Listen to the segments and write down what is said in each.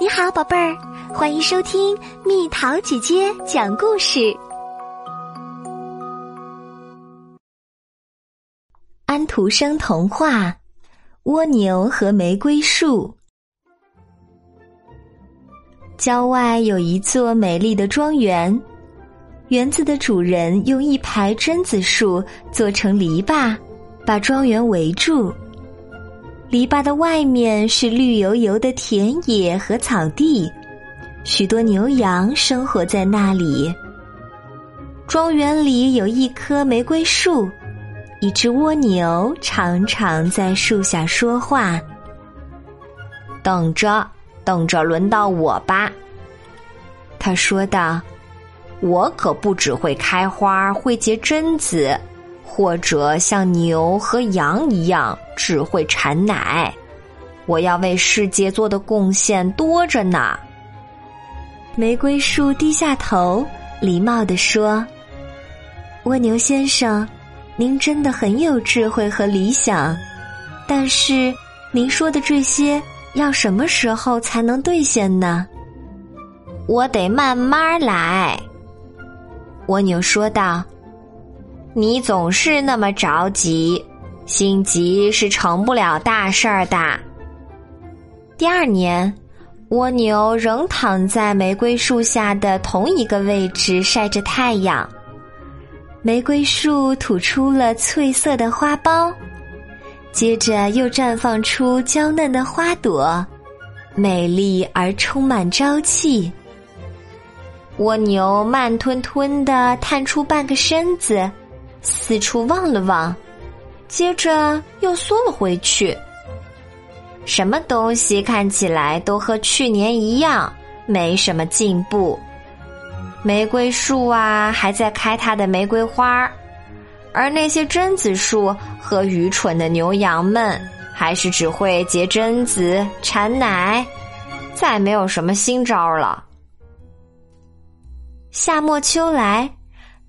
你好，宝贝儿，欢迎收听蜜桃姐姐讲故事。安徒生童话《蜗牛和玫瑰树》。郊外有一座美丽的庄园，园子的主人用一排榛子树做成篱笆，把庄园围住。篱笆的外面是绿油油的田野和草地，许多牛羊生活在那里。庄园里有一棵玫瑰树，一只蜗牛常常在树下说话。等着，等着，轮到我吧，他说道：“我可不只会开花，会结榛子。”或者像牛和羊一样只会产奶，我要为世界做的贡献多着呢。玫瑰树低下头，礼貌地说：“蜗牛先生，您真的很有智慧和理想，但是您说的这些要什么时候才能兑现呢？”我得慢慢来，蜗牛说道。你总是那么着急，心急是成不了大事儿的。第二年，蜗牛仍躺在玫瑰树下的同一个位置晒着太阳。玫瑰树吐出了翠色的花苞，接着又绽放出娇嫩的花朵，美丽而充满朝气。蜗牛慢吞吞的探出半个身子。四处望了望，接着又缩了回去。什么东西看起来都和去年一样，没什么进步。玫瑰树啊，还在开它的玫瑰花儿而那些榛子树和愚蠢的牛羊们，还是只会结榛子、产奶，再没有什么新招了。夏末秋来。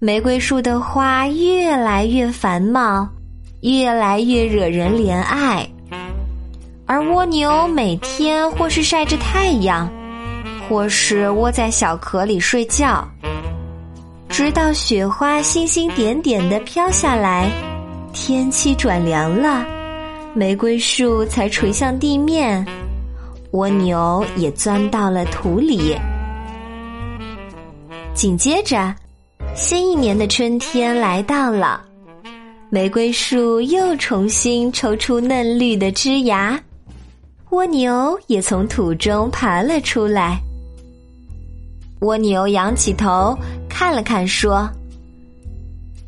玫瑰树的花越来越繁茂，越来越惹人怜爱，而蜗牛每天或是晒着太阳，或是窝在小壳里睡觉，直到雪花星星点点的飘下来，天气转凉了，玫瑰树才垂向地面，蜗牛也钻到了土里，紧接着。新一年的春天来到了，玫瑰树又重新抽出嫩绿的枝芽，蜗牛也从土中爬了出来。蜗牛仰起头看了看，说：“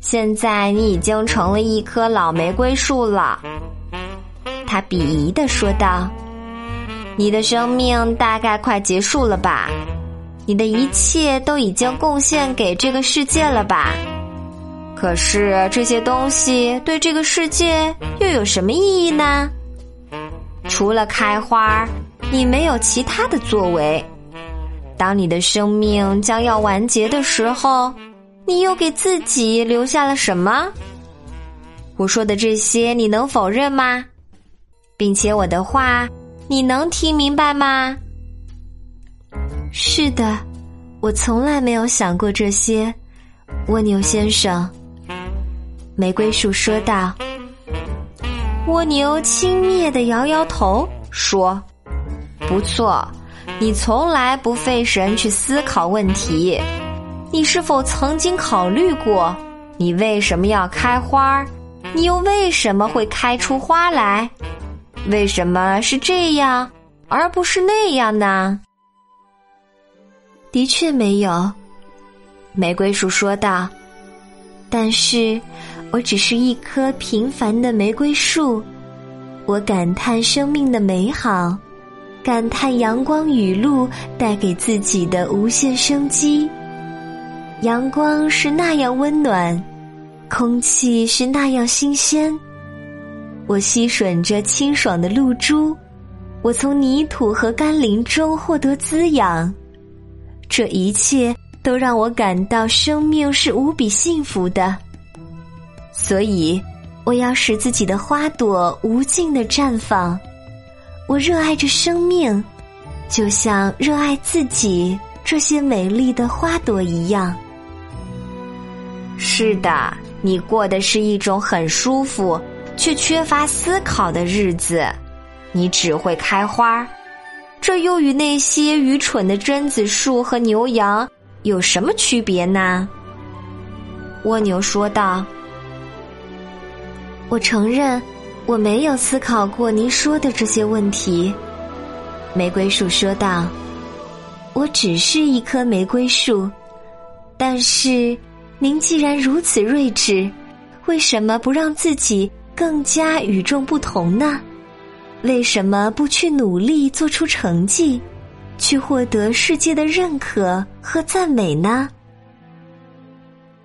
现在你已经成了一棵老玫瑰树了。”他鄙夷的说道：“你的生命大概快结束了吧？”你的一切都已经贡献给这个世界了吧？可是这些东西对这个世界又有什么意义呢？除了开花，你没有其他的作为。当你的生命将要完结的时候，你又给自己留下了什么？我说的这些你能否认吗？并且我的话你能听明白吗？是的，我从来没有想过这些，蜗牛先生。玫瑰树说道。蜗牛轻蔑的摇摇头说：“不错，你从来不费神去思考问题。你是否曾经考虑过，你为什么要开花？你又为什么会开出花来？为什么是这样，而不是那样呢？”的确没有，玫瑰树说道。但是，我只是一棵平凡的玫瑰树。我感叹生命的美好，感叹阳光雨露带给自己的无限生机。阳光是那样温暖，空气是那样新鲜。我吸吮着清爽的露珠，我从泥土和甘霖中获得滋养。这一切都让我感到生命是无比幸福的，所以我要使自己的花朵无尽的绽放。我热爱着生命，就像热爱自己这些美丽的花朵一样。是的，你过的是一种很舒服却缺乏思考的日子。你只会开花，这又与那些愚蠢的榛子树和牛羊有什么区别呢？蜗牛说道：“我承认，我没有思考过您说的这些问题。”玫瑰树说道：“我只是一棵玫瑰树，但是您既然如此睿智，为什么不让自己更加与众不同呢？”为什么不去努力做出成绩，去获得世界的认可和赞美呢？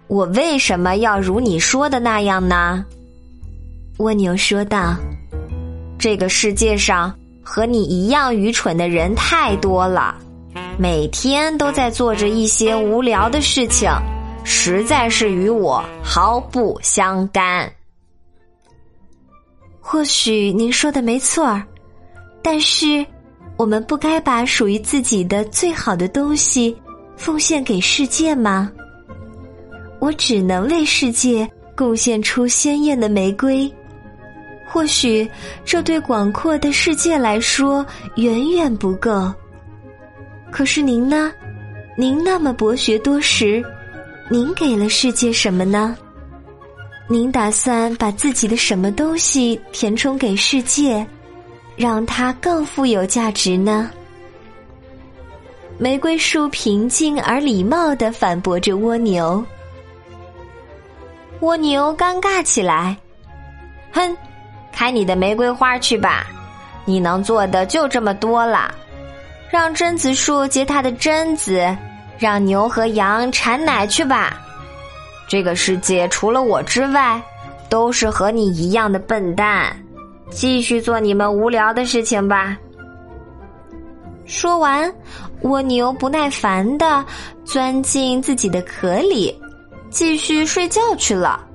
我为什么要如你说的那样呢？蜗牛说道：“这个世界上和你一样愚蠢的人太多了，每天都在做着一些无聊的事情，实在是与我毫不相干。”或许您说的没错儿，但是我们不该把属于自己的最好的东西奉献给世界吗？我只能为世界贡献出鲜艳的玫瑰。或许这对广阔的世界来说远远不够。可是您呢？您那么博学多识，您给了世界什么呢？您打算把自己的什么东西填充给世界，让它更富有价值呢？玫瑰树平静而礼貌的反驳着蜗牛。蜗牛尴尬起来，哼，开你的玫瑰花去吧，你能做的就这么多了。让榛子树结它的榛子，让牛和羊产奶去吧。这个世界除了我之外，都是和你一样的笨蛋。继续做你们无聊的事情吧。说完，蜗牛不耐烦的钻进自己的壳里，继续睡觉去了。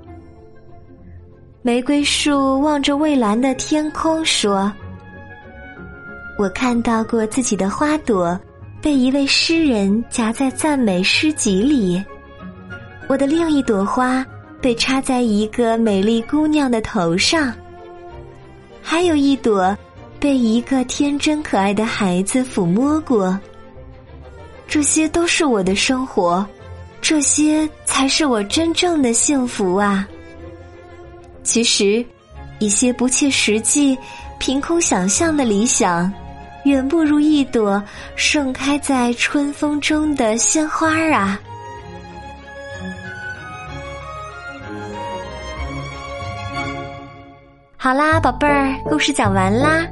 玫瑰树望着蔚蓝的天空说：“我看到过自己的花朵被一位诗人夹在赞美诗集里。”我的另一朵花被插在一个美丽姑娘的头上，还有一朵被一个天真可爱的孩子抚摸过。这些都是我的生活，这些才是我真正的幸福啊！其实，一些不切实际、凭空想象的理想，远不如一朵盛开在春风中的鲜花啊！好啦，宝贝儿，故事讲完啦，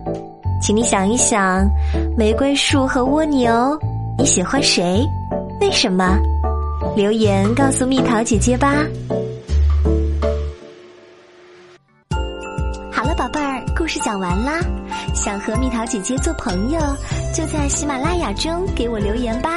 请你想一想，玫瑰树和蜗牛，你喜欢谁？为什么？留言告诉蜜桃姐姐吧。好了，宝贝儿，故事讲完啦，想和蜜桃姐姐做朋友，就在喜马拉雅中给我留言吧。